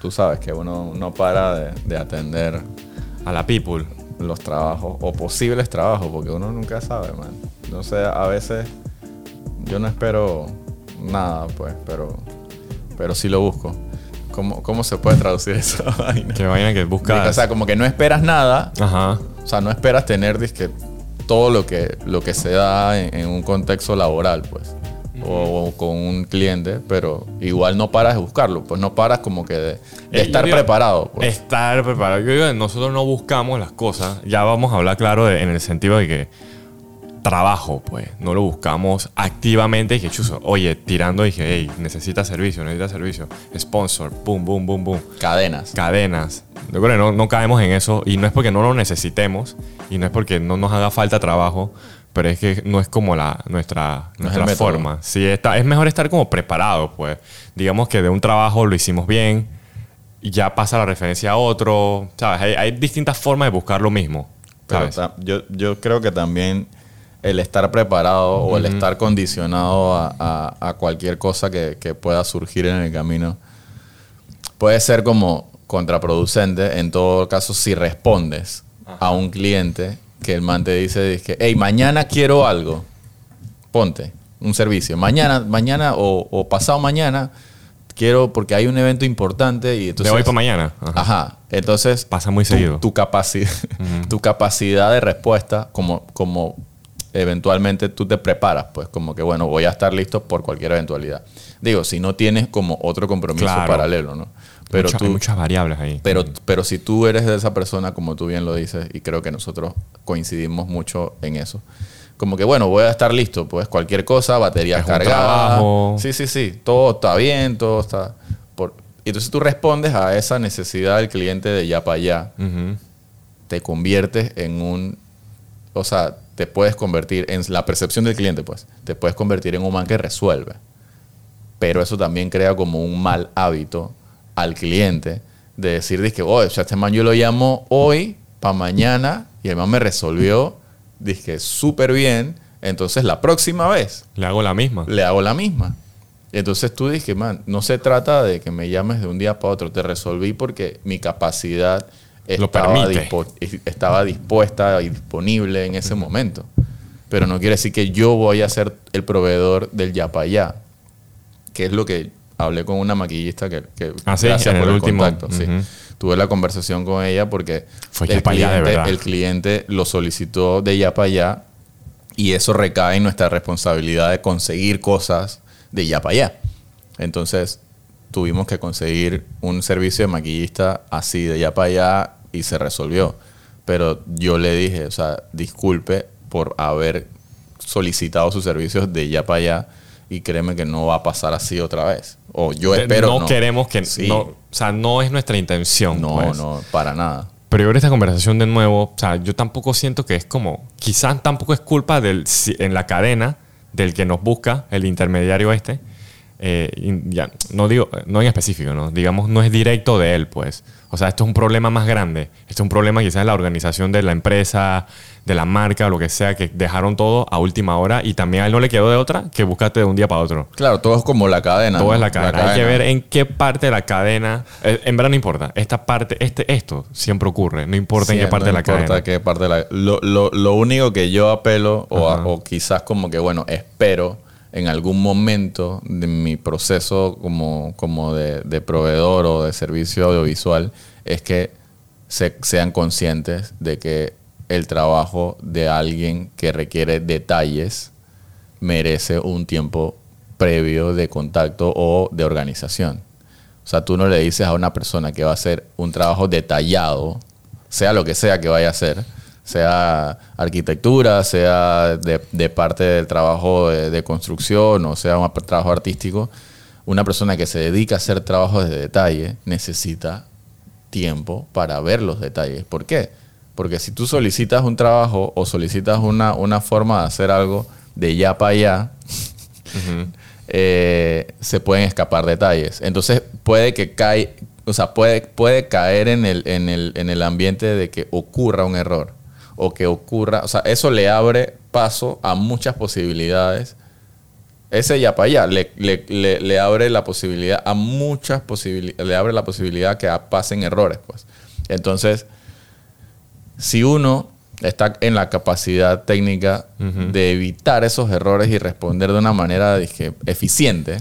tú sabes que uno no para de, de atender A la people. los trabajos o posibles trabajos, porque uno nunca sabe, man. No sé, a veces yo no espero nada, pues, pero, pero sí lo busco. ¿Cómo, cómo se puede traducir esa vaina? Que vaina que buscas. O sea, como que no esperas nada, Ajá. o sea, no esperas tener dizque, todo lo que, lo que se da en, en un contexto laboral, pues. O, o con un cliente, pero igual no paras de buscarlo, pues no paras como que de, de Eh, yo estar digo, preparado. Pues. Estar preparado. Yo digo, que nosotros no buscamos las cosas. Ya vamos a hablar claro de- en el sentido de que trabajo, pues. No lo buscamos activamente. Y que chuzo, oye, tirando, dije, hey, necesita servicio, necesita servicio. Sponsor, boom, boom, boom, boom. Cadenas. Cadenas. Yo creo que no, no caemos en eso. Y no es porque no lo necesitemos. Y no es porque no nos haga falta trabajo. Pero es que no es como la, nuestra, No nuestra forma. Sí, está, es mejor estar como preparado, pues. Digamos que de un trabajo lo hicimos bien ya pasa la referencia a otro. ¿Sabes? Hay, hay distintas formas de buscar lo mismo. Yo, yo creo que también el estar preparado o el estar condicionado a, a- a cualquier cosa que, que pueda surgir en el camino puede ser como contraproducente en todo caso si respondes a un cliente que el man te dice que, hey, mañana quiero algo, ponte un servicio. Mañana, mañana o, o pasado mañana quiero porque hay un evento importante y entonces... de hoy para mañana. Ajá. Ajá. Entonces. Pasa muy tu- seguido. Tu, capacidad, tu capacidad de respuesta, como, como eventualmente tú te preparas, pues como que bueno, voy a estar listo por cualquier eventualidad. Digo, si no tienes como otro compromiso Claro. paralelo, ¿no? Pero tú. hay muchas variables ahí. Pero, pero si tú eres de esa persona, como tú bien lo dices, y creo que nosotros coincidimos mucho en eso, como que bueno, voy a estar listo, pues cualquier cosa, batería Es cargada. Sí, sí, sí, todo está bien, todo está... Por... y Entonces tú respondes a esa necesidad del cliente de ya para allá, te conviertes en un... O sea, te puedes convertir en la percepción del cliente, pues, te puedes convertir en un man que resuelve. Pero eso también crea como un mal hábito al cliente de decir, oye, o sea, este man yo lo llamo hoy para mañana y el man me resolvió, dije, súper bien, entonces la próxima vez Le hago la misma. le hago la misma. Entonces tú dije, man, no se trata de que me llames de un día para otro, te resolví porque mi capacidad estaba, estaba dispuesta y disponible en ese momento. Pero no quiere decir que yo voy a ser el proveedor del ya para allá, que es lo que hablé con una maquillista que, que Ah, sí, gracias en por el contacto. sí. Tuve la conversación con ella porque Fue el, pa' allá, de cliente, verdad. el cliente lo solicitó de ya para allá y eso recae en nuestra responsabilidad de conseguir cosas de ya para allá. Entonces tuvimos que conseguir un servicio de maquillista así de ya para allá y se resolvió. Pero yo le dije, o sea, disculpe por haber solicitado sus servicios de ya para allá y créeme que no va a pasar así otra vez. O yo espero no, no. queremos que. Sí. No, o sea, no es nuestra intención. No, pues. no, para nada. Pero yo creo que esta conversación de nuevo, o sea, yo tampoco siento que es como, quizás tampoco es culpa del, si- en la cadena del que nos busca, el intermediario este. Eh, ya, no digo, no en específico, ¿no? Digamos, no es directo de él, pues. O sea, esto es un problema más grande. Esto es un problema quizás de la organización de la empresa, de la marca, lo que sea, que dejaron todo a última hora y también a él no le quedó de otra que buscarte de un día para otro. Claro, todo es como la cadena. Todo ¿no? es la cadena. Hay que ver en qué parte de la cadena. eh, En verdad no importa. Esta parte, este, esto siempre ocurre. No importa en qué parte no de la importa cadena. qué parte de la lo, lo- lo único que yo apelo, o, a- o quizás como que, bueno, espero en algún momento de mi proceso como, como de, proveedor o de servicio audiovisual, es que se- sean conscientes de que el trabajo de alguien que requiere detalles merece un tiempo previo de contacto o de organización. O sea, tú no le dices a una persona que va a hacer un trabajo detallado, sea lo que sea que vaya a hacer, sea arquitectura, sea de, de parte del trabajo de, de construcción o sea un trabajo artístico, una persona que se dedica a hacer trabajos de detalle necesita tiempo para ver los detalles. ¿Por qué? Porque si tú solicitas un trabajo o solicitas una, una forma de hacer algo de ya para allá, eh, se pueden escapar detalles. Entonces puede que cae, o sea, puede, puede caer en el, en, el, en el ambiente de que ocurra un error. O que ocurra, o sea, eso le abre paso a muchas posibilidades ese ya para allá le, le- le- le abre la posibilidad a muchas posibilidades, le abre la posibilidad que pasen errores, pues. Entonces, si uno está en la capacidad técnica de evitar esos errores y responder de una manera dije, eficiente,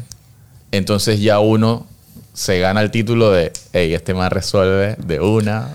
entonces ya uno se gana el título de, hey, este más resuelve de una,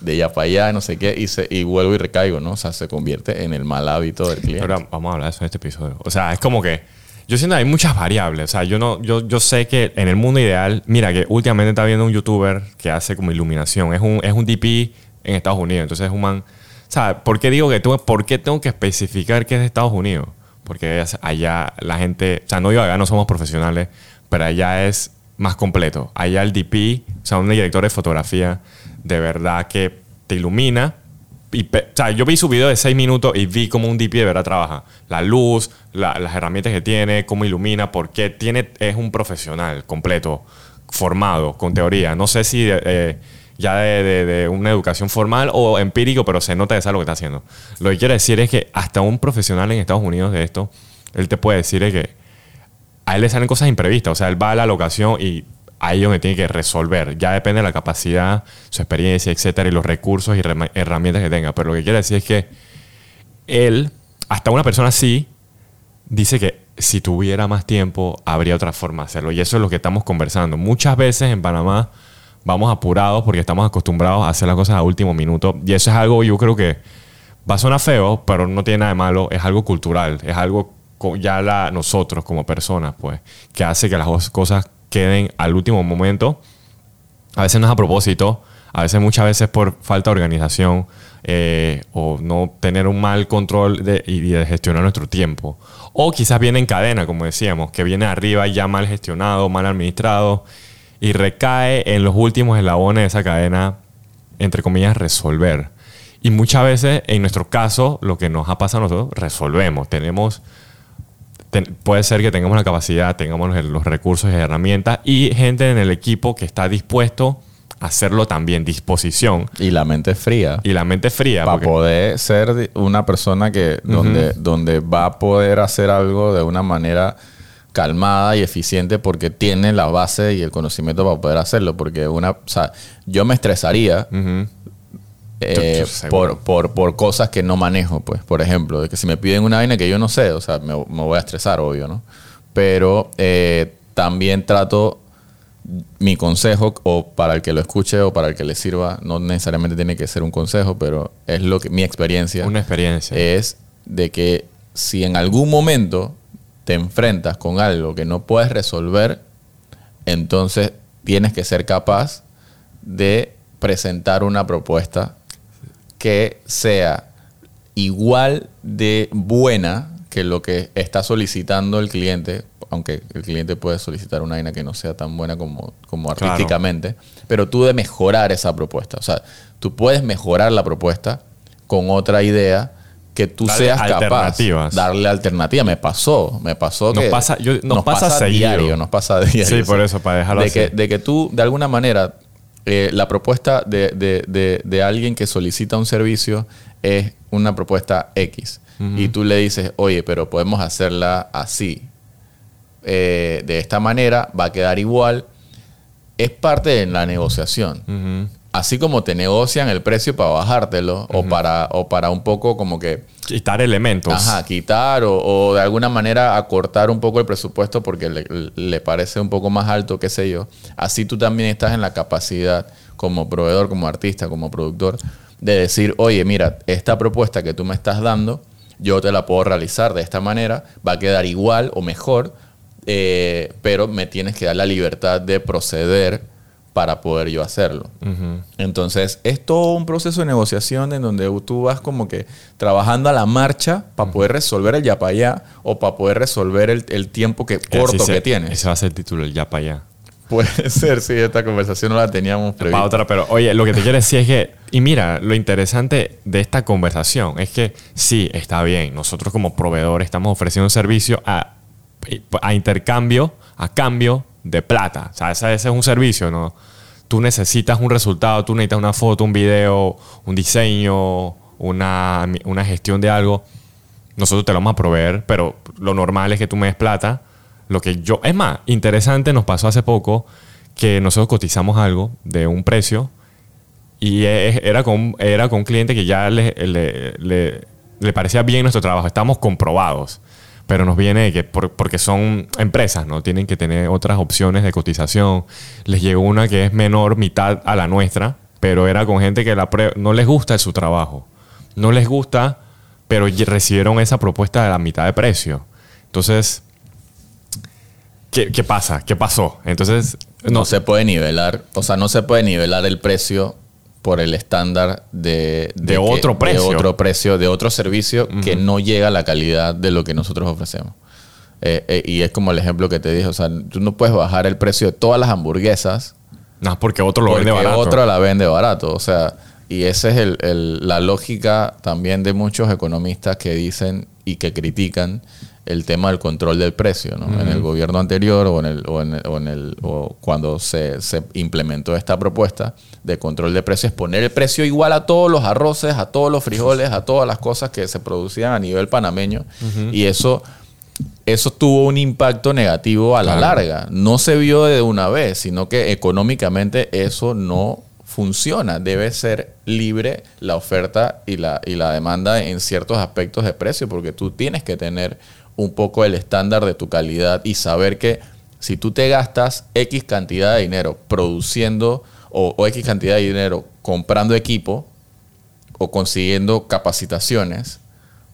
de ya para allá, no sé qué, y, se, y vuelvo y recaigo, ¿no? O sea, se convierte en el mal hábito del cliente. Pero vamos a hablar de eso en este episodio. O sea, es como que yo siento que hay muchas variables. O sea, yo no, yo, yo sé que en el mundo ideal, mira que últimamente está viendo un youtuber que hace como iluminación. Es un, es un DP en Estados Unidos. Entonces es un man. O sea, ¿por qué digo que tú, por qué tengo que especificar que es de Estados Unidos? Porque allá la gente, o sea, no digo acá no somos profesionales, pero allá es más completo. Allá el DP, o sea, un director de fotografía, de verdad que te ilumina. Y, o sea, yo vi su video de 6 minutos y vi cómo un DP de verdad trabaja. La luz, la- las herramientas que tiene, cómo ilumina, porque tiene, es un profesional completo, formado, con teoría. No sé si eh, ya de, de- de una educación formal o empírico, pero se nota que sabe lo que está haciendo. Lo que quiero decir es que hasta un profesional en Estados Unidos de esto, él te puede decir que a él le salen cosas imprevistas. O sea, él va a la locación y ahí es donde tiene que resolver. Ya depende de la capacidad, su experiencia, etcétera, y los recursos y herramientas que tenga. Pero lo que quiere decir es que él, hasta una persona así, dice que si tuviera más tiempo, habría otra forma de hacerlo. Y eso es lo que estamos conversando. Muchas veces en Panamá vamos apurados porque estamos acostumbrados a hacer las cosas a último minuto. Y eso es algo, yo creo que va a sonar feo, pero no tiene nada de malo. Es algo cultural. Es algo ya nosotros como personas, pues, que hace que las cos- cosas queden al último momento. A veces no es a propósito, a veces muchas veces por falta de organización eh, o no tener un mal control de, y de gestionar nuestro tiempo. O quizás viene en cadena, como decíamos, que viene arriba ya mal gestionado, mal administrado y recae en los últimos eslabones de esa cadena, entre comillas, resolver. Y muchas veces, en nuestro caso, lo que nos ha pasado a nosotros, resolvemos. Tenemos puede ser que tengamos la capacidad, tengamos los, los recursos y herramientas y gente en el equipo que está dispuesto a hacerlo también, disposición Y la mente fría. y la mente fría. para porque- poder ser una persona que donde, donde va a poder hacer algo de una manera calmada y eficiente porque tiene la base y el conocimiento para poder hacerlo. Porque una, o sea, yo me estresaría. Eh, por, por, por cosas que no manejo, pues. Por ejemplo, de que si me piden una vaina que yo no sé, o sea, me, me voy a estresar, obvio, ¿no? Pero eh, también trato mi consejo, o para el que lo escuche o para el que le sirva, no necesariamente tiene que ser un consejo, pero es lo que mi experiencia Una experiencia. es de que si en algún momento te enfrentas con algo que no puedes resolver, entonces tienes que ser capaz de presentar una propuesta que sea igual de buena que lo que está solicitando el cliente, aunque el cliente puede solicitar una vaina que no sea tan buena como, como Claro. artísticamente, pero tú de mejorar esa propuesta. O sea, tú puedes mejorar la propuesta con otra idea que tú Darle seas capaz alternativas. darle alternativa. Me pasó, me pasó Nos que pasa- yo- nos pasa a seguido. diario, nos pasa diario. Sí, por eso, para dejarlo de así. que, de que tú, de alguna manera, eh, la propuesta de, de- de- de alguien que solicita un servicio es una propuesta X. Y tú le dices, oye, pero podemos hacerla así. Eh, de esta manera, va a quedar igual. Es parte de la negociación. Así como te negocian el precio para bajártelo o, para, o para un poco como que Quitar elementos. Ajá, quitar o, o de alguna manera acortar un poco el presupuesto porque le, le parece un poco más alto, qué sé yo. Así tú también estás en la capacidad como proveedor, como artista, como productor, de decir, oye, mira, esta propuesta que tú me estás dando, yo te la puedo realizar de esta manera, va a quedar igual o mejor, eh, pero me tienes que dar la libertad de proceder para poder yo hacerlo. Entonces, es todo un proceso de negociación en donde tú vas como que trabajando a la marcha para poder resolver el ya para allá o para poder resolver el, el tiempo que, corto se- que tienes. Ese va a ser el título, el ya para allá. Puede ser, sí, esta conversación no la teníamos Para prevista. otra, pero oye, lo que te quiero decir es que, y mira, lo interesante de esta conversación es que sí, está bien, nosotros como proveedores estamos ofreciendo un servicio a, a intercambio, a cambio de plata. O sea, ese, es un servicio, ¿no? Tú necesitas un resultado, tú necesitas una foto, un video, un diseño, una, una gestión de algo. Nosotros te lo vamos a proveer, pero lo normal es que tú me des plata lo que yo... Es más, interesante, nos pasó hace poco que nosotros cotizamos algo de un precio y e- era con, era con un cliente que ya le, le- le- le parecía bien nuestro trabajo. Estamos comprobados. Pero nos viene que por- porque son empresas, ¿no? Tienen que tener otras opciones de cotización. Les llegó una que es menor, mitad a la nuestra, pero era con gente que la no les gusta su trabajo. No les gusta, pero recibieron esa propuesta de la mitad de precio. Entonces, ¿qué, qué pasa? ¿Qué pasó? Entonces, No se puede nivelar, o sea, no se puede nivelar el precio por el estándar de, De que- otro precio. De otro precio, de otro servicio que no llega a la calidad de lo que nosotros ofrecemos. Eh, eh, y es como el ejemplo que te dije, o sea, tú no puedes bajar el precio de todas las hamburguesas no, porque otro lo porque vende barato. otro la vende barato. O sea, y esa es el- el- la lógica también de muchos economistas que dicen y que critican el tema del control del precio, ¿no? En el gobierno anterior o en el, o en el- o en el- o cuando se, se implementó esta propuesta de control de precios, poner el precio igual a todos los arroces, a todos los frijoles, a todas las cosas que se producían a nivel panameño. Y eso eso tuvo un impacto negativo a la Claro. larga. No se vio de una vez, sino que económicamente eso no funciona. Debe ser libre la oferta y la, y la demanda en ciertos aspectos de precio, porque tú tienes que tener un poco el estándar de tu calidad y saber que si tú te gastas X cantidad de dinero produciendo o, o X cantidad de dinero comprando equipo o consiguiendo capacitaciones,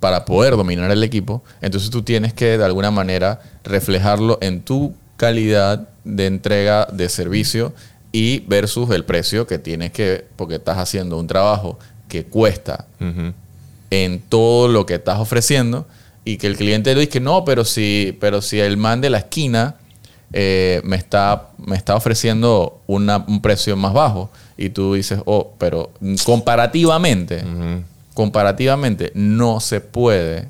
para poder dominar el equipo, entonces tú tienes que de alguna manera reflejarlo en tu calidad de entrega de servicio y versus el precio que tienes que, porque estás haciendo un trabajo que cuesta en todo lo que estás ofreciendo y que el cliente le dice que no, pero si, pero si el man de la esquina eh, me, está, me está ofreciendo una- un precio más bajo y tú dices, oh, pero comparativamente, comparativamente no se puede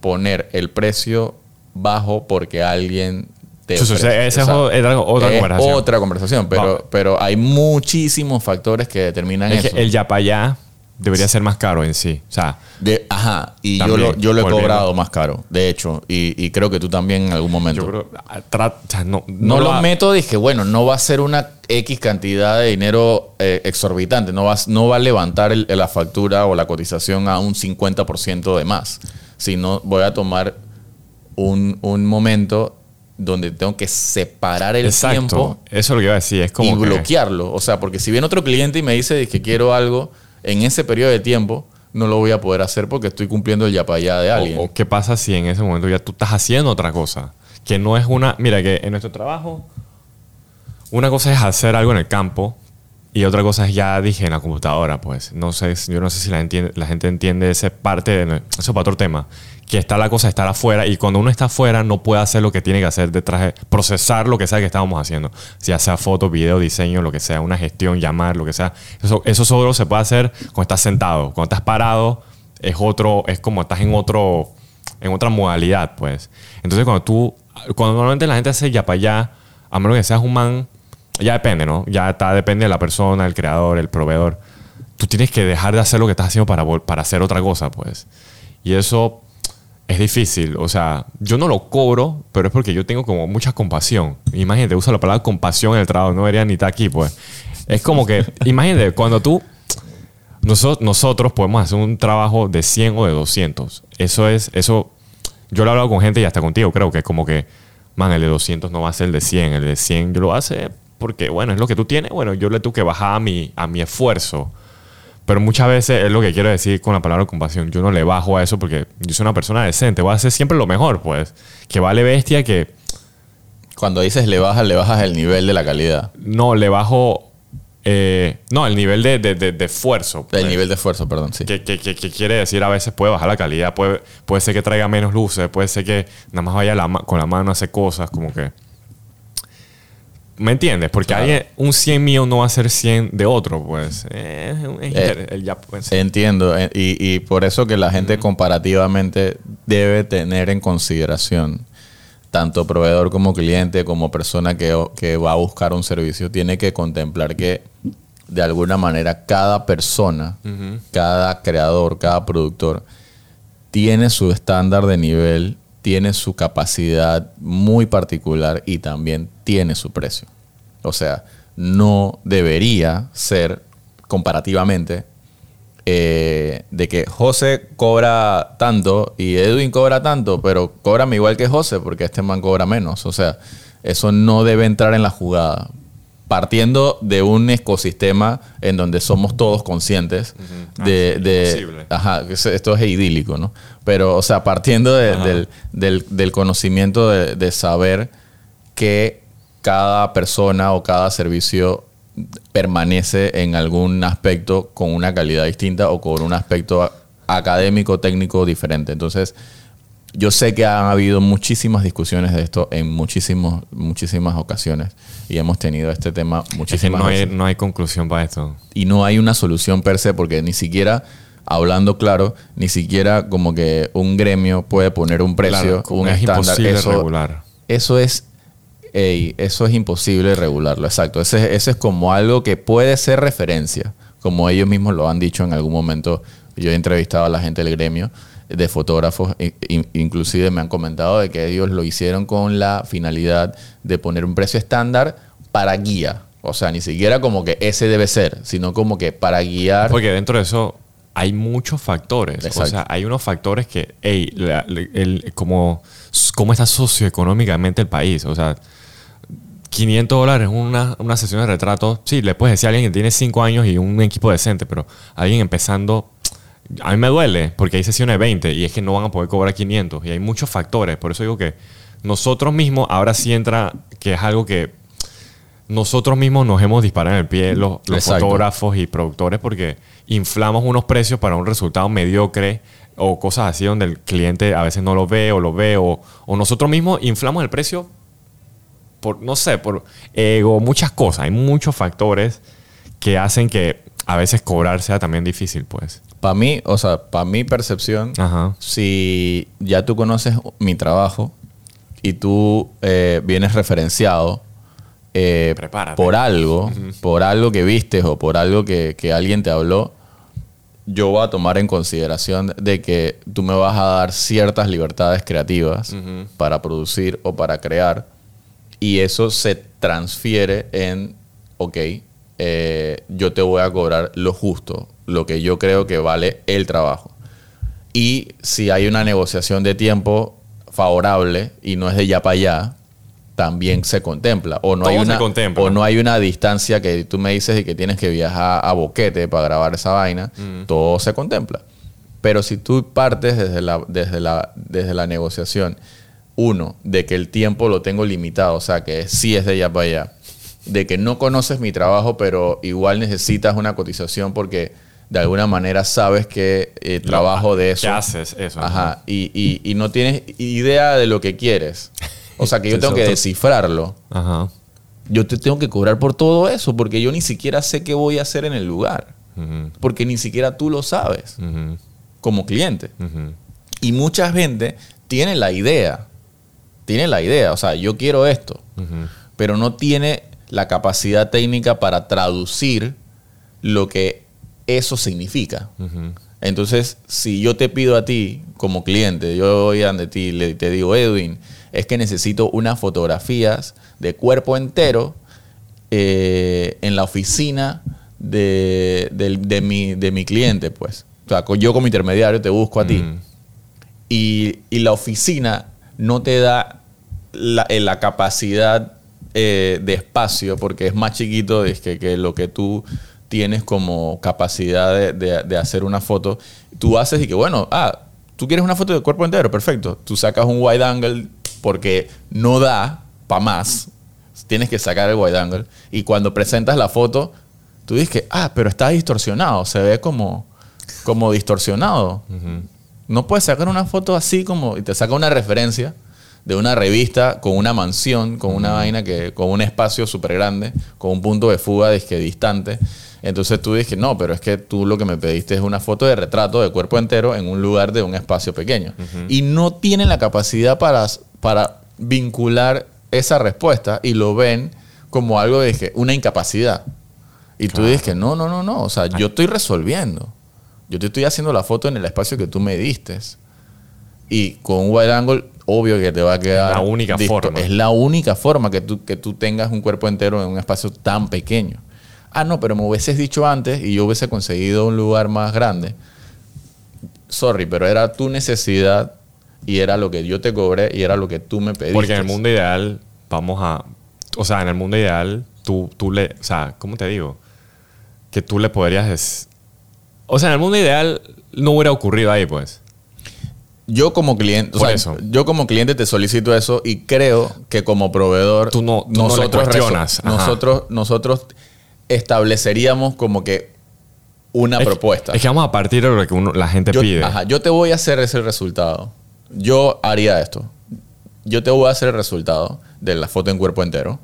poner el precio bajo porque alguien te ofrece. esa O sea, es otra- otra es conversación. otra conversación, pero, pero hay muchísimos factores que determinan Es eso. que el ya para allá debería ser más caro en sí. O sea, De, ajá, y yo lo, yo lo he cobrado más caro, de hecho, y, y creo que tú también en algún momento. yo creo. ah, tra- o sea, no, no lo lo meto, dije, bueno, no va a ser una X cantidad de dinero eh, exorbitante, no va, no va a levantar el- la factura o la cotización a un 50% de más, sino voy a tomar un, un momento donde tengo que separar el Exacto. tiempo Eso es lo que iba a decir. Es como. y que- bloquearlo. O sea, porque si viene otro cliente y me dice que quiero algo en ese periodo de tiempo, no lo voy a poder hacer porque estoy cumpliendo el ya para allá de alguien. O, o qué pasa si en ese momento ya tú estás haciendo otra cosa? Que no es una. Mira, que en nuestro trabajo, una cosa es hacer algo en el campo y otra cosa es ya dije en la computadora, pues. No sé, yo no sé si la, entiende- la gente entiende esa parte de. Eso es para otro tema. Que está la cosa estar afuera y cuando uno está afuera no puede hacer lo que tiene que hacer detrás de. procesar lo que sea que estábamos haciendo. Ya sea foto, video, diseño, lo que sea, una gestión, llamar, lo que sea. Eso, eso solo se puede hacer cuando estás sentado. Cuando estás parado es otro. Es como estás en otro en otra modalidad, pues. Entonces, cuando tú, cuando normalmente la gente hace ya para allá, a menos que seas un man, ya depende, ¿no? Ya está, depende de la persona, el creador, el proveedor. Tú tienes que dejar de hacer lo que estás haciendo para, para hacer otra cosa, pues. Y eso es difícil. O sea, yo no lo cobro, pero es porque yo tengo como mucha compasión. Imagínate, uso la palabra compasión en el trabajo, no debería ni estar aquí, pues. Es como que, imagínate, cuando tú nosotros, nosotros podemos hacer un trabajo de 100 o de 200. Eso es, eso, yo lo he hablado con gente y hasta contigo, creo que es como que, man, el de 200 no va a ser el de 100, el de 100 yo lo hace porque, bueno, es lo que tú tienes, bueno, yo le tengo que bajar a mi, a mi esfuerzo. Pero muchas veces es lo que quiero decir con la palabra compasión. Yo no le bajo a eso porque yo soy una persona decente. Voy a hacer siempre lo mejor, pues. Que vale bestia que Cuando dices le bajas, le bajas el nivel de la calidad, no le bajo. eh, no, el nivel de, de- de- de esfuerzo. pues. el nivel de esfuerzo, perdón, sí. que, que- que- que quiere decir a veces puede bajar la calidad, puede, puede ser que traiga menos luces, puede ser que nada más vaya la con la mano a hacer cosas, como que... ¿Me entiendes? Porque Claro. alguien- un 100 mío no va a ser 100 de otro, pues. Eh, es Eh, el ya, pues, Entiendo, eh, y, y por eso que la gente comparativamente debe tener en consideración, tanto proveedor como cliente, como persona que, que va a buscar un servicio, tiene que contemplar que de alguna manera cada persona, cada creador, cada productor, tiene su estándar de nivel tiene su capacidad muy particular y también tiene su precio. O sea, no debería ser comparativamente eh, de que José cobra tanto y Edwin cobra tanto, pero cóbrame igual que José porque este man cobra menos. O sea, eso no debe entrar en la jugada. Partiendo de un ecosistema en donde somos todos conscientes de, Ah, de-. Ajá, esto es idílico, ¿no? Pero, o sea, partiendo de- Ajá. del, del- del conocimiento de, de saber que cada persona o cada servicio permanece en algún aspecto con una calidad distinta o con un aspecto académico, técnico diferente. Entonces, yo sé que han habido muchísimas discusiones de esto en muchísimos, muchísimas ocasiones y hemos tenido este tema Es que muchísimas no hay, no hay conclusión para esto. y no hay una solución per se porque ni siquiera hablando claro ni siquiera como que un gremio puede poner un precio Claro, un es estándar eso, regular. eso es ey, eso es imposible regularlo. Exacto ese, ese es como algo que puede ser referencia como ellos mismos lo han dicho en algún momento. Yo he entrevistado a la gente del gremio de fotógrafos inclusive me han comentado de que ellos lo hicieron con la finalidad de poner un precio estándar para guía. O sea ni siquiera como que ese debe ser sino como que para guiar. Porque dentro de eso hay muchos factores. O sea, hay unos factores que, hey, la- la- el- como, cómo está socioeconómicamente el país. O sea, 500 dólares una, una sesión de retrato. Sí, le puedes decir a alguien que tiene 5 años y un equipo decente, pero alguien empezando. A mí me duele porque hay sesiones de 20 y es que no van a poder cobrar 500 y hay muchos factores. Por eso digo que nosotros mismos, ahora sí entra, que es algo que nosotros mismos nos hemos disparado en el pie, los, fotógrafos y productores, porque inflamos unos precios para un resultado mediocre o cosas así donde el cliente a veces no lo ve o lo ve, o, o nosotros mismos inflamos el precio por, no sé, por ego, muchas cosas. Hay muchos factores que hacen que a veces cobrar sea también difícil, pues. Para mí, o sea, para mi percepción, Ajá. si ya tú conoces mi trabajo y tú eh, vienes referenciado eh, por algo, por algo que vistes o por algo que, que alguien te habló, yo voy a tomar en consideración de que tú me vas a dar ciertas libertades creativas para producir o para crear y eso se transfiere en, ok, eh, yo te voy a cobrar lo justo, lo que yo creo que vale el trabajo. Y si hay una negociación de tiempo favorable y no es de ya para allá, también se contempla. O no, Todo hay se una, contempla. o no hay una distancia que tú me dices y que tienes que viajar a Boquete para grabar esa vaina. Todo se contempla. Pero si tú partes desde la, desde la, desde la negociación, uno, de que el tiempo lo tengo limitado, o sea, que sí es de allá para allá, de que no conoces mi trabajo, pero igual necesitas una cotización porque de alguna manera sabes que eh, trabajo de eso. ¿Qué haces eso? Ajá, y, y- y no tienes idea de lo que quieres. O sea, que yo tengo que descifrarlo. Ajá. Yo te tengo que cobrar por todo eso porque yo ni siquiera sé qué voy a hacer en el lugar. Porque ni siquiera tú lo sabes como cliente. Y mucha gente tiene la idea. Tiene la idea. O sea, yo quiero esto. Pero no tiene la capacidad técnica para traducir lo que eso significa. Entonces, si yo te pido a ti como cliente, yo voy ante ti y le- te digo, Edwin, es que necesito unas fotografías de cuerpo entero eh, en la oficina de, de mi, de mi cliente, pues. O sea, yo como intermediario te busco a ti. Y, y la oficina no te da la, eh, capacidad eh, de espacio porque es más chiquito que, que lo que tú tienes como capacidad de, de- de hacer una foto. Tú haces y que, bueno, ah, tú quieres una foto de cuerpo entero, perfecto. Tú sacas un wide angle porque no da para más. Tienes que sacar el wide angle. Y cuando presentas la foto, tú dices que, ah, pero está distorsionado, se ve como, como distorsionado. No puedes sacar una foto así como y te saca una referencia de una revista con una mansión, con una vaina que con un espacio súper grande, con un punto de fuga distante. Entonces tú dices, no, pero es que tú lo que me pediste es una foto de retrato de cuerpo entero en un lugar de un espacio pequeño. Y no tienen la capacidad para, para vincular esa respuesta y lo ven como algo de que una incapacidad. Y tú dices que no, no, no, no. O sea, yo estoy resolviendo. Yo te estoy haciendo la foto en el espacio que tú me diste. Y con un wide angle obvio que te va a quedar. la única forma. Es la única forma que tú, que tú tengas un cuerpo entero en un espacio tan pequeño. Ah, no, pero me hubieses dicho antes y yo hubiese conseguido un lugar más grande. Sorry, pero era tu necesidad y era lo que yo te cobré y era lo que tú me pediste. Porque en el mundo ideal, vamos a. O sea, en el mundo ideal, tú, tú le. O sea, ¿cómo te digo? Que tú le podrías. O sea, en el mundo ideal no hubiera ocurrido ahí, pues. Yo como cliente, o Por sea, eso. yo como cliente te solicito eso y creo que como proveedor Tú no- tú no le nosotros nosotros nosotros estableceríamos como que una Es- propuesta. Es que vamos a partir de lo que uno- la gente yo, pide. ajá, yo te voy a hacer ese resultado. Yo haría esto. Yo te voy a hacer el resultado de la foto en cuerpo entero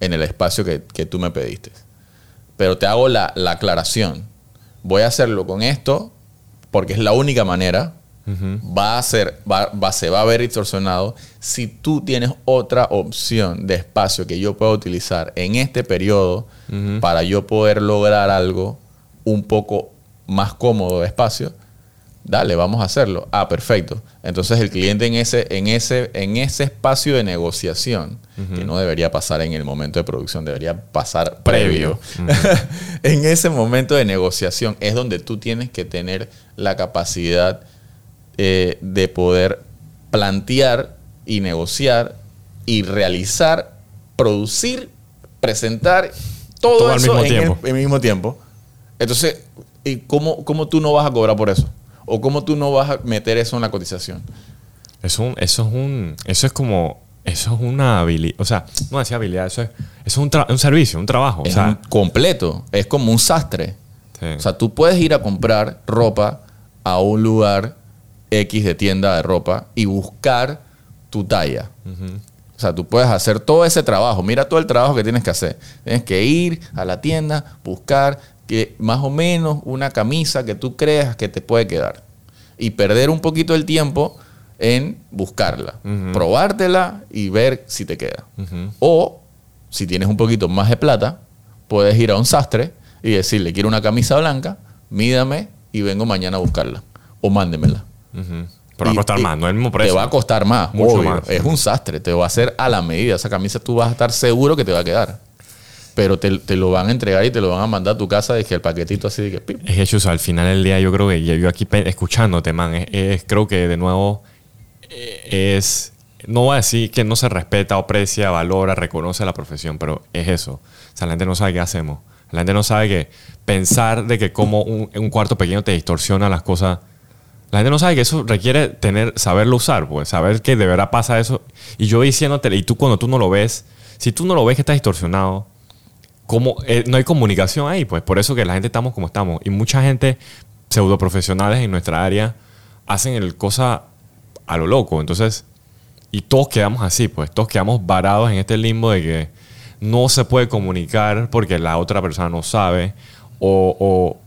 en el espacio que, que tú me pediste. Pero te hago la, la aclaración. Voy a hacerlo con esto porque es la única manera. Va a ser, va, va- se va a ver distorsionado si tú tienes otra opción de espacio que yo pueda utilizar en este periodo para yo poder lograr algo un poco más cómodo de espacio. Dale, vamos a hacerlo. Ah, perfecto. Entonces el cliente en ese, en ese, en ese espacio de negociación, que no debería pasar en el momento de producción, debería pasar previo. en ese momento de negociación es donde tú tienes que tener la capacidad eh, de poder plantear y negociar y realizar, producir, presentar todo, Todo al eso mismo en tiempo. en el mismo tiempo. Entonces, ¿y cómo, cómo tú no vas a cobrar por eso? ¿O cómo tú no vas a meter eso en la cotización? Eso, es un- eso es un. Eso es como. Eso es una habilidad. O sea, no decía habilidad, eso es, eso es un, un servicio, un trabajo. O Es sea, un completo, es como un sastre. sí. O sea, tú puedes ir a comprar ropa a un lugar X de tienda de ropa y buscar tu talla. O sea, tú puedes hacer todo ese trabajo. Mira todo el trabajo que tienes que hacer. Tienes que ir a la tienda, buscar que más o menos una camisa que tú creas que te puede quedar. Y perder un poquito el tiempo en buscarla, probártela y ver si te queda. O, si tienes un poquito más de plata, puedes ir a un sastre y decirle, quiero una camisa blanca, mídame y vengo mañana a buscarla. O mándemela. Pero va a costar y más, no es el mismo precio. Te va a costar más, Mucho obvio. más. Es un sastre, te va a hacer a la medida. Esa camisa tú vas a estar seguro que te va a quedar. Pero te, te lo van a entregar y te lo van a mandar a tu casa de que el paquetito así de que pip. Es que, al final del día yo creo que yo aquí escuchándote, man, es, es- creo que de nuevo eh, es... No voy a decir que no se respeta, aprecia, valora, reconoce la profesión, pero es eso. O sea, la gente no sabe qué hacemos. La gente no sabe que pensar de que como un, un cuarto pequeño te distorsiona las cosas. La gente no sabe que eso requiere tener, saberlo usar, pues, saber que de verdad pasa eso. Y yo diciéndote, y tú cuando tú no lo ves, si tú no lo ves que está distorsionado, como no hay comunicación ahí, pues por eso que la gente estamos como estamos. Y mucha gente pseudo profesionales en nuestra área hacen el cosa a lo loco. Entonces, y todos quedamos así, pues todos quedamos varados en este limbo de que no se puede comunicar porque la otra persona no sabe. O,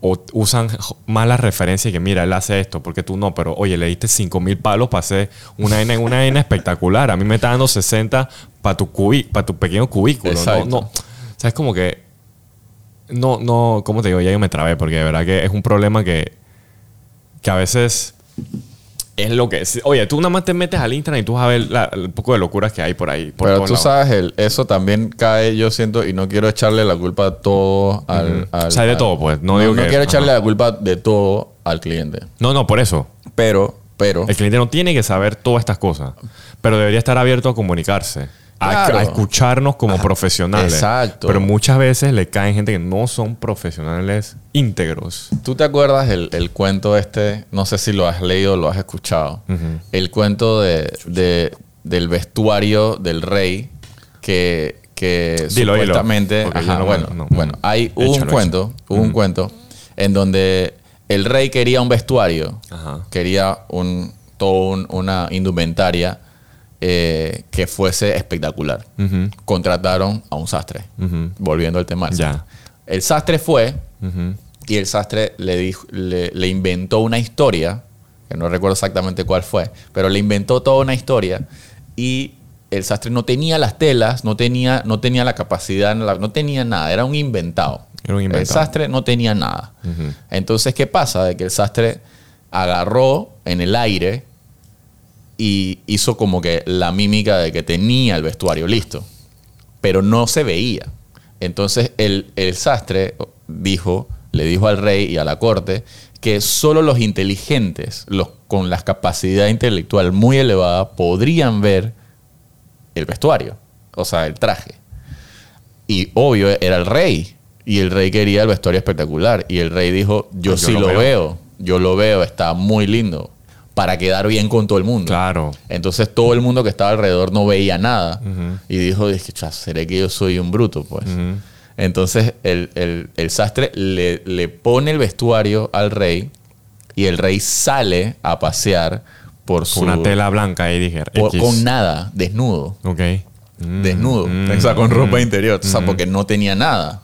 o- o usan malas referencias que mira, él hace esto, porque tú no, pero oye, le diste 5 mil palos para hacer una N, una N espectacular. A mí me está dando 60 para tu, pa' tu pequeño cubículo. No, no, sea, es como que. No, no, ¿cómo te digo? Ya yo me trabé, porque de verdad que es un problema que. que a veces. Es lo que. si- Oye, tú nada más te metes al internet y tú vas a ver la- el poco de locuras que hay por ahí. Por Pero tú sabes, el- eso también cae, yo siento, y no quiero echarle la culpa a todo al, al- O sea, hay de todo, pues. No digo que- quiero echarle ajá. la culpa de todo al cliente. No, no, por eso. Pero, pero, El cliente no tiene que saber todas estas cosas. Pero debería estar abierto a comunicarse. A, Claro. a escucharnos como profesionales. exacto. Pero muchas veces le caen gente que no son profesionales íntegros. ¿tú te acuerdas el, el cuento este? No sé si lo has leído o lo has escuchado. El cuento de, de- del vestuario del rey que, que Dilo, dilo, supuestamente... porque Ajá, no- bueno, no. bueno, hay hubo un cuento, hubo un cuento en donde el rey quería un vestuario, Ajá. quería un, todo un- una indumentaria eh, que fuese espectacular. Contrataron a un sastre, volviendo al tema. del Ya. sastre. El sastre fue y el sastre le, dijo, le, le inventó una historia, que no recuerdo exactamente cuál fue, pero le inventó toda una historia y el sastre no tenía las telas, no tenía, no tenía la capacidad, no tenía nada, era un inventado. Era un El inventado. sastre no tenía nada. Entonces, ¿qué pasa? De que el sastre agarró en el aire y hizo como que la mímica de que tenía el vestuario listo, pero no se veía. Entonces el, el sastre dijo, le dijo al rey y a la corte que solo los inteligentes, los con la capacidad intelectual muy elevada, podrían ver el vestuario, o sea, el traje. Y obvio, era el rey. Y el rey quería el vestuario espectacular. Y el rey dijo, yo, yo sí lo lo veo. veo. yo lo veo, está muy lindo. Para quedar bien con todo el mundo. Claro. Entonces todo el mundo que estaba alrededor no veía nada. Y dijo, dije, "Cha, ¿seré que yo soy un bruto? Pues. Entonces el, el- el sastre le, le pone el vestuario al rey y el rey sale a pasear por su... Una tela blanca y dije. por- con nada, desnudo. Ok. Mm, Desnudo. mm, o sea, con ropa interior. O sea, mm. porque no tenía nada.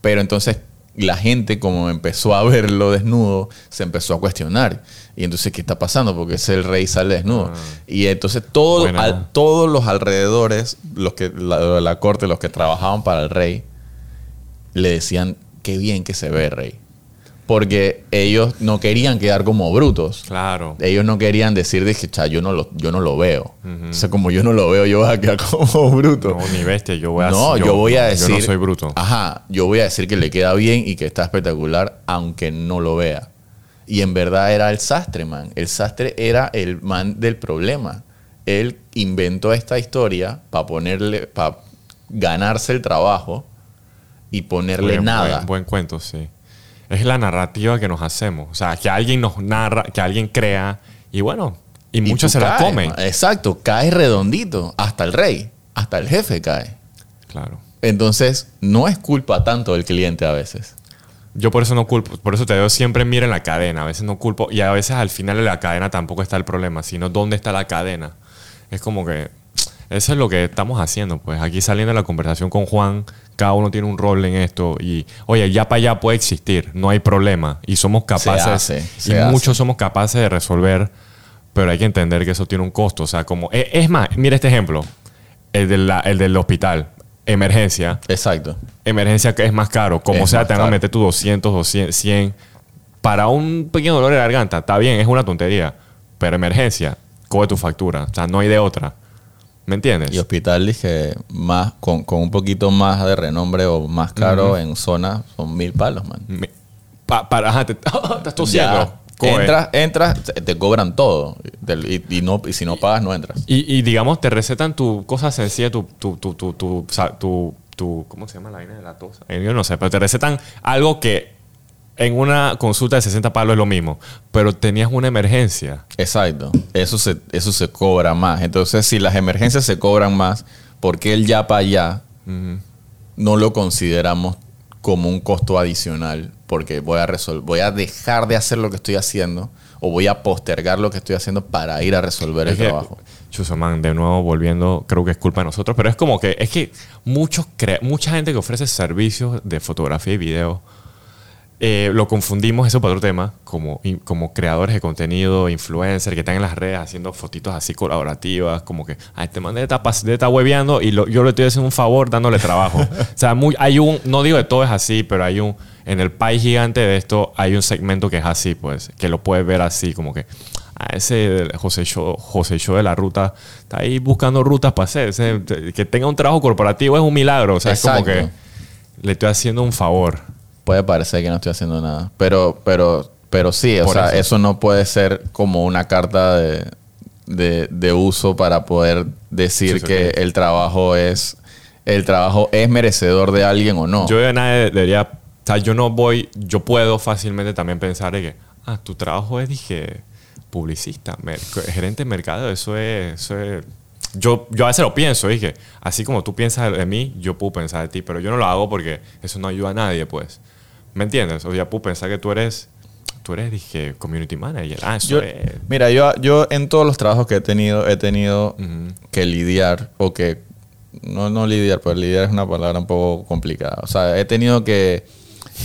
Pero entonces la gente, como empezó a verlo desnudo, se empezó a cuestionar. Y entonces, ¿qué está pasando? Porque es el rey sale desnudo. Y entonces todo, al- todos los alrededores, los que, la, la corte, los que trabajaban para el rey, le decían, qué bien que se ve, rey. Porque ellos no querían quedar como brutos. Claro. Ellos no querían decir, dije, "Cha, yo no lo, yo no lo veo. O sea, como yo no lo veo, yo voy a quedar como bruto. No, ni bestia. Yo voy a No, yo, voy a decir. Yo no soy bruto. Ajá, yo voy a decir que le queda bien y que está espectacular, aunque no lo vea. Y en verdad era el sastre, man. El sastre era el man del problema. Él inventó esta historia para ponerle, para ganarse el trabajo y ponerle Buen- nada. Buen, buen cuento, sí. Es la narrativa que nos hacemos. O sea, que alguien nos narra, que alguien crea. Y bueno, y Y muchos se la comen. Exacto, cae redondito. Hasta el rey, hasta el jefe cae. Claro. Entonces, no es culpa tanto del cliente a veces. Yo por eso no culpo, por eso te digo siempre mira en la cadena, a veces no culpo y a veces al final de la cadena tampoco está el problema, sino dónde está la cadena. Es como que eso es lo que estamos haciendo, pues aquí saliendo de la conversación con Juan, cada uno tiene un rol en esto y oye, ya para allá puede existir, no hay problema y somos capaces hace, y hace. muchos somos capaces de resolver, pero hay que entender que eso tiene un costo, o sea, como e- es más, mira este ejemplo, el, de la- el del hospital, emergencia, Exacto. emergencia que es más caro. Como Es sea, te van a meter tus 200 o 100, 100. Para un pequeño dolor de garganta, está bien, es una tontería. Pero emergencia, coge tu factura. O sea, no hay de otra. ¿Me entiendes? Y hospital, dije, más, con, con un poquito más de renombre o más caro en zona, son mil palos, man. Me- pa- para, ajá, te, estás tosiendo. Entras, entras, te, cobran todo. Y, y no, y si no pagas, no entras. Y, y digamos, te recetan tu cosa sencilla, tu, tu, tu, tu, tu, tu- tu- ¿cómo se llama la vaina de la tos? Eh, Yo no sé, pero te recetan algo que en una consulta de 60 palos es lo mismo, pero tenías una emergencia. Exacto. Eso se, eso se cobra más. Entonces, si las emergencias se cobran más, ¿por qué el ya para allá no lo consideramos como un costo adicional? Porque voy a voy a dejar de hacer lo que estoy haciendo o voy a postergar lo que estoy haciendo para ir a resolver el que, trabajo. Chuzoman, de nuevo volviendo, creo que es culpa de nosotros, pero es como que, es que muchos mucha gente que ofrece servicios de fotografía y video, eh, lo confundimos, eso para otro tema, como, como creadores de contenido, influencers que están en las redes haciendo fotitos así colaborativas, como que, a este man está, pas- debe estar hueveando y lo- yo le estoy haciendo un favor dándole trabajo. o sea, muy, hay un, no digo que todo es así, pero hay un, en el país gigante de esto hay un segmento que es así, pues, que lo puedes ver así, como que, a ese José Show, José de la ruta está ahí buscando rutas para hacer. Ese- que tenga un trabajo corporativo es un milagro. O sea, es como que Exacto. le estoy haciendo un favor. Puede parecer que no estoy haciendo nada. Pero, pero, pero sí, o sea, eso. eso. no puede ser como una carta de, de- de uso para poder decir Sí, que el trabajo es. El trabajo es merecedor de alguien o no. Yo de nadie debería. O sea, yo no voy. Yo puedo fácilmente también pensar de que. Ah, tu trabajo es, dije, publicista, mer- gerente de mercado. Eso es. Eso es yo, yo a veces lo pienso, dije. Así como tú piensas de mí, yo puedo pensar de ti. Pero yo no lo hago porque eso no ayuda a nadie, pues. ¿Me entiendes? O sea, pensar que tú eres. Tú eres, dije, community manager. Ah, eso Yo- es. mira, yo, yo en todos los trabajos que he tenido, he tenido que lidiar o que. No, no lidiar, pues lidiar es una palabra un poco complicada. O sea, he tenido que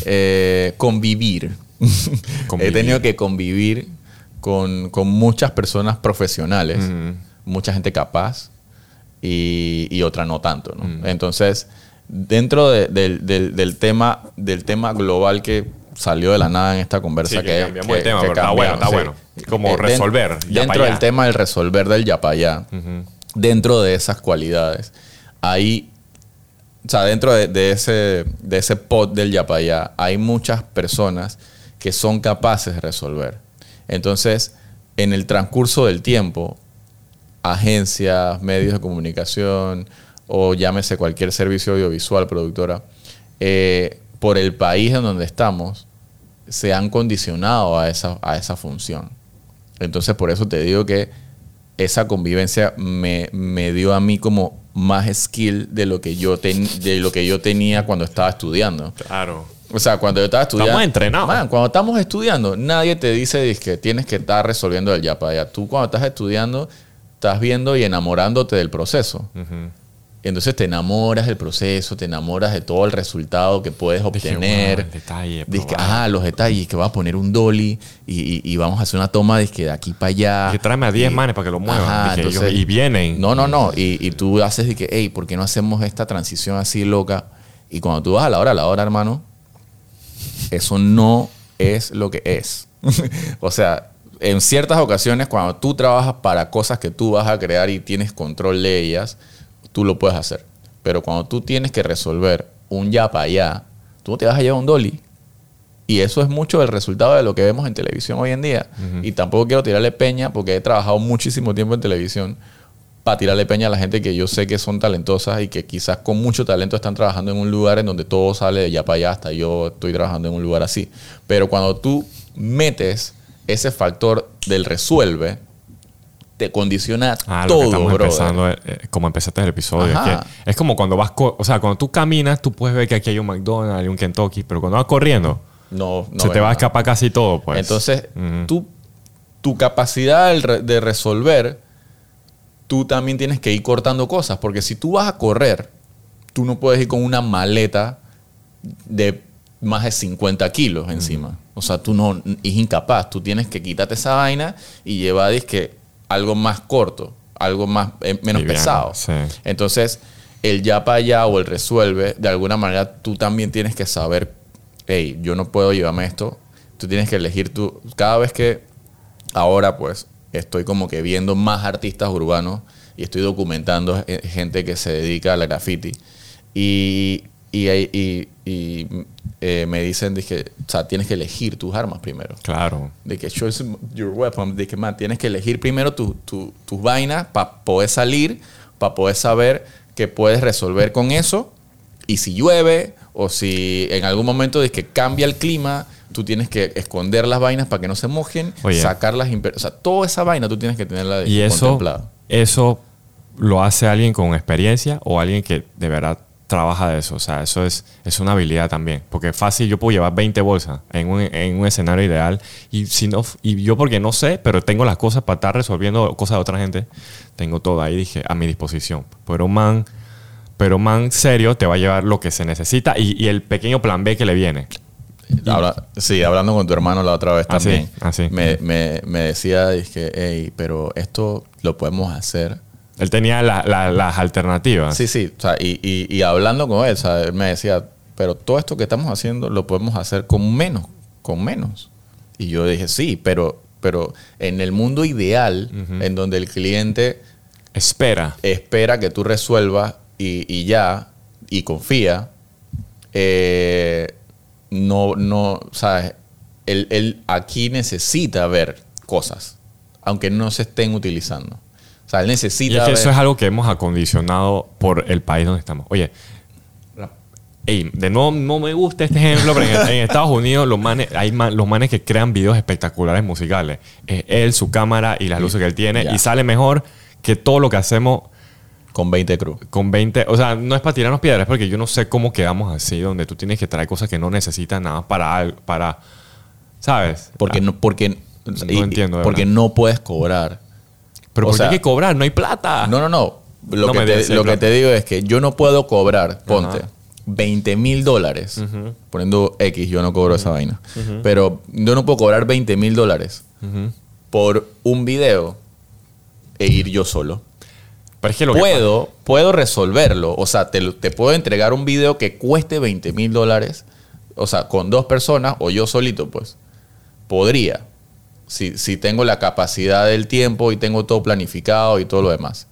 eh, convivir. he tenido que convivir con, con muchas personas profesionales, mucha gente capaz y, y otra no tanto. ¿no? Entonces, dentro de- del, del- del tema, del tema global que salió de la nada en esta conversa, Sí, que cambiamos tema, pero está bueno, está sí, bueno. como Eh, den- resolver. ya dentro del tema del resolver del yapayá, dentro de esas cualidades, hay, o sea, dentro de, de ese, de ese pot del yapayá, hay muchas personas que son capaces de resolver. Entonces, en el transcurso del tiempo, agencias, medios de comunicación o llámese cualquier servicio audiovisual, productora, eh, por el país en donde estamos, se han condicionado a esa, a esa función. Entonces, por eso te digo que esa convivencia me, me dio a mí como más skill de lo que yo ten- de lo que yo tenía cuando estaba estudiando. Claro. O sea, cuando yo estaba estudiando. Estamos entrenados. Man, cuando estamos estudiando, nadie te dice que tienes que estar resolviendo el ya. Tú cuando estás estudiando, estás viendo y enamorándote del proceso. Entonces te enamoras del proceso, te enamoras de todo el resultado que puedes Dije, obtener. el detalle, Dice que, probar. ajá, los detalles, que va a poner un dolly y, y- y vamos a hacer una toma dizque, de aquí para allá. Dije, tráeme a 10 Y- manes para que lo muevan. Ajá, Dije, entonces- ellos- y vienen. No, no, no. Y, y tú haces de que, hey, ¿por qué no hacemos esta transición así loca? Y cuando tú vas a la hora, a la hora, hermano, eso no es lo que es. o sea, en ciertas ocasiones, cuando tú trabajas para cosas que tú vas a crear y tienes control de ellas, tú lo puedes hacer. Pero cuando tú tienes que resolver un ya para allá, tú no te vas a llevar un dolly. Y eso es mucho el resultado de lo que vemos en televisión hoy en día. Y tampoco quiero tirarle peña porque he trabajado muchísimo tiempo en televisión para tirarle peña a la gente que yo sé que son talentosas y que quizás con mucho talento están trabajando en un lugar en donde todo sale de ya para allá, hasta yo estoy trabajando en un lugar así. Pero cuando tú metes ese factor del resuelve, te condiciona Ah, lo que todo, estamos empezando, eh, eh, como empezaste el episodio. Es, que es como cuando vas, o sea, cuando tú caminas, tú puedes ver que aquí hay un McDonald's, hay un Kentucky, pero cuando vas corriendo, No, no se te va a escapar casi todo, pues. Entonces, tú, tu capacidad de resolver, tú también tienes que ir cortando cosas. Porque si tú vas a correr, tú no puedes ir con una maleta de más de 50 kilos encima. O sea, tú no, es incapaz. Tú tienes que quitarte esa vaina y llevar disque, algo más corto, algo más, eh, menos Liviano, pesado. sí. Entonces, el ya para allá o el resuelve, de alguna manera tú también tienes que saber, hey, yo no puedo llevarme esto. Tú tienes que elegir tú. Cada vez que ahora, pues, estoy como que viendo más artistas urbanos y estoy documentando eh, gente que se dedica a la graffiti. Y, y, y- y, eh, me dicen, dije, o sea, tienes que elegir tus armas primero Claro. de que choose your weapon, de que man, tienes que elegir primero tu- tu- tus vainas para poder salir, para poder saber que puedes resolver con eso. Y si llueve o si en algún momento de que cambia el clima, tú tienes que esconder las vainas para que no se mojen, Oye. sacarlas, o sea, toda esa vaina tú tienes que tenerla Y eso, contemplada. eso lo hace alguien con experiencia o alguien que de verdad trabaja de eso. O sea, eso es, es una habilidad también. Porque fácil, yo puedo llevar 20 bolsas en un, en un escenario ideal. Y, si no, y yo porque no sé, pero tengo las cosas para estar resolviendo cosas de otra gente, tengo todo ahí, dije, a mi disposición. Pero man, pero man serio te va a llevar lo que se necesita y, y el pequeño plan B que le viene. Habla- sí, hablando con tu hermano la otra vez Ah, también, ah, sí. me, me- me decía, dije, hey, pero esto lo podemos hacer Él tenía la- la- las alternativas. Sí, sí. O sea, y, y- y hablando con él, o sea, él me decía, pero todo esto que estamos haciendo lo podemos hacer con menos, con menos. Y yo dije, sí, pero, pero en el mundo ideal, en donde el cliente Espera. espera que tú resuelvas y, y ya, y confía, eh, no, no, ¿sabes? Él, él aquí necesita ver cosas, aunque no se estén utilizando. Sea, él necesita Y es que ver- eso es algo que hemos acondicionado por el país donde estamos. Oye, ey, de nuevo no me gusta este ejemplo, pero en, en Estados Unidos los manes, hay man- los manes que crean videos espectaculares musicales. Es él, su cámara y las luces que él tiene. Y sale mejor que todo lo que hacemos con 20 cruz. con 20. O sea, no es para tirarnos piedras, porque yo no sé cómo quedamos así, donde tú tienes que traer cosas que no necesitas nada para para. ¿Sabes? Porque Ah, no, porque, No entiendo, porque verdad. no puedes cobrar. Pero o porque sea- hay que cobrar, no hay plata. No, no, no. Lo, No que, te, lo que te digo es que yo no puedo cobrar, ponte, Ajá. 20 mil dólares. Poniendo X, yo no cobro esa vaina. Pero yo no puedo cobrar 20 mil dólares por un video e ir yo solo. Pero es que lo que Puedo, puedo resolverlo. O sea, te, te puedo entregar un video que cueste 20 mil dólares. O sea, con dos personas o yo solito, pues. Podría. Si, si tengo la capacidad del tiempo y tengo todo planificado y todo lo demás.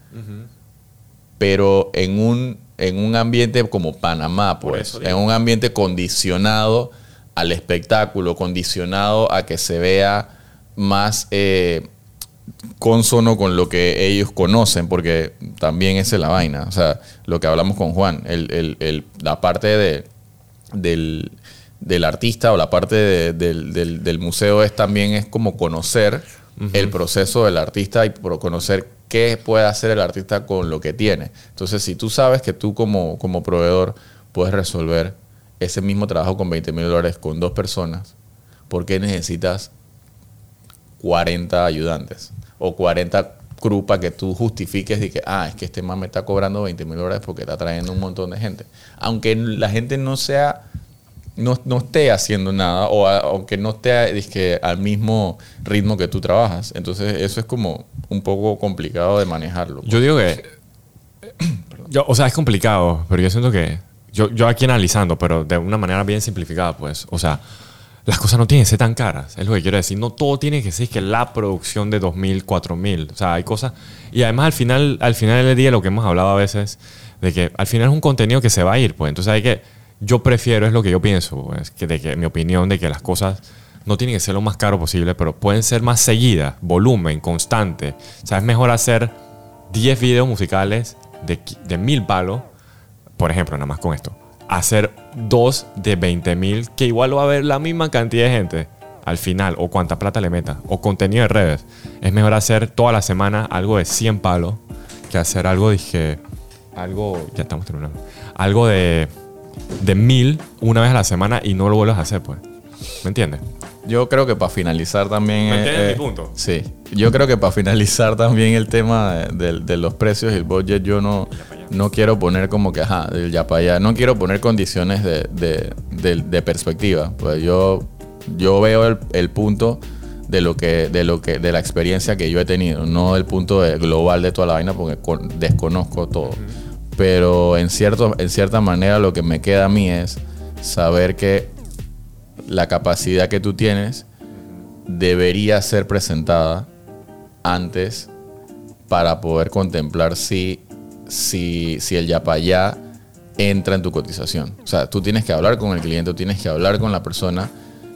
Pero en un, en un ambiente como Panamá, Por pues, eso digo. en un ambiente condicionado al espectáculo, condicionado a que se vea más eh, consono con lo que ellos conocen, porque también esa es la vaina. O sea, lo que hablamos con Juan, el- el- el- la parte de, del, del artista o la parte de- del, del- del museo es también es como conocer el proceso del artista y conocer qué puede hacer el artista con lo que tiene. Entonces, si tú sabes que tú como, como proveedor puedes resolver ese mismo trabajo con 20 mil dólares con dos personas, ¿por qué necesitas 40 ayudantes o 40 crew para que tú justifiques de que, ah, es que este man me está cobrando 20 mil dólares porque está trayendo un montón de gente. Aunque la gente no sea, no, no esté haciendo nada o a- aunque no esté dizque, al mismo ritmo que tú trabajas. Entonces eso es como un poco complicado de manejarlo. Yo digo que. yo- o sea, es complicado, pero yo siento que. Yo, yo aquí analizando, pero de una manera bien simplificada, pues. O sea, las cosas no tienen que ser tan caras. Es lo que quiero decir. No todo tiene que ser que la producción de 2.000, 4.000. O sea, hay cosas. Y además, al final, al final del día, lo que hemos hablado a veces, de que al final es un contenido que se va a ir, pues. Entonces hay que. Yo prefiero, es lo que yo pienso, pues, que de que mi opinión de que las cosas no tienen que ser lo más caro posible, pero pueden ser más seguidas, volumen, constante. O sea, es mejor hacer 10 videos musicales de, de mil palos, por ejemplo, nada más con esto. Hacer dos de 20 mil, que igual va a haber la misma cantidad de gente al final, o cuánta plata le meta, o contenido de redes. Es mejor hacer toda la semana algo de 100 palos que hacer algo, dije, algo, ya estamos terminando, algo de, de mil una vez a la semana y no lo vuelvas a hacer, pues. ¿Me entiendes? Yo creo que para finalizar también... ¿Me eh, entiendes eh, mi punto? Sí. Yo creo que para finalizar también el tema de, de- de los precios y el budget, yo no, no quiero poner como que, ajá, del ya para allá. No quiero poner condiciones de, de- perspectiva. Pues yo, yo veo el, el punto de lo que, de lo que, de la experiencia que yo he tenido, no el punto global de toda la vaina, porque con- desconozco todo. Pero en, cierto, en cierta manera lo que me queda a mí es saber que la capacidad que tú tienes debería ser presentada antes para poder contemplar si, si, si el yapayá entra en tu cotización. O sea, tú tienes que hablar con el cliente, tienes que hablar con la persona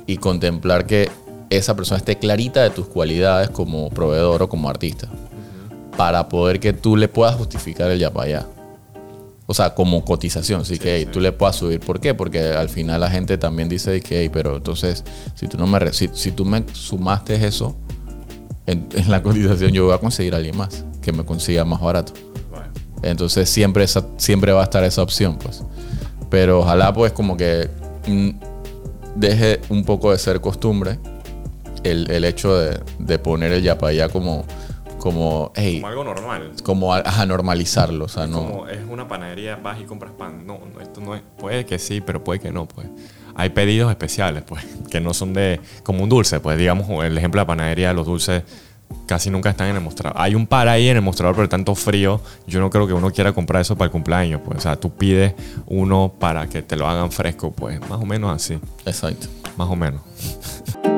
y contemplar que esa persona esté clarita de tus cualidades como proveedor o como artista para poder que tú le puedas justificar el yapayá. O sea, como cotización, así que hey, tú le puedas subir. ¿Por qué? Porque al final la gente también dice que, hey, pero entonces, si tú no me si, si tú me sumaste eso en, en la cotización, yo voy a conseguir a alguien más que me consiga más barato. Entonces siempre, esa, siempre va a estar esa opción, pues. Pero ojalá, pues, como que mm, deje un poco de ser costumbre el, el hecho de, de poner el yapayá como, como, hey, Como algo normal. como a, normalizarlo. O sea, no. Como es una panadería, vas y compras pan. No, no, esto no es. Puede que sí, pero puede que no, pues. Hay pedidos especiales, pues, que no son de. como un dulce, pues, digamos, el ejemplo de la panadería, los dulces casi nunca están en el mostrador. Hay un par ahí en el mostrador, pero tanto frío, yo no creo que uno quiera comprar eso para el cumpleaños, pues. O sea, tú pides uno para que te lo hagan fresco, pues, más o menos así. Exacto. Más o menos.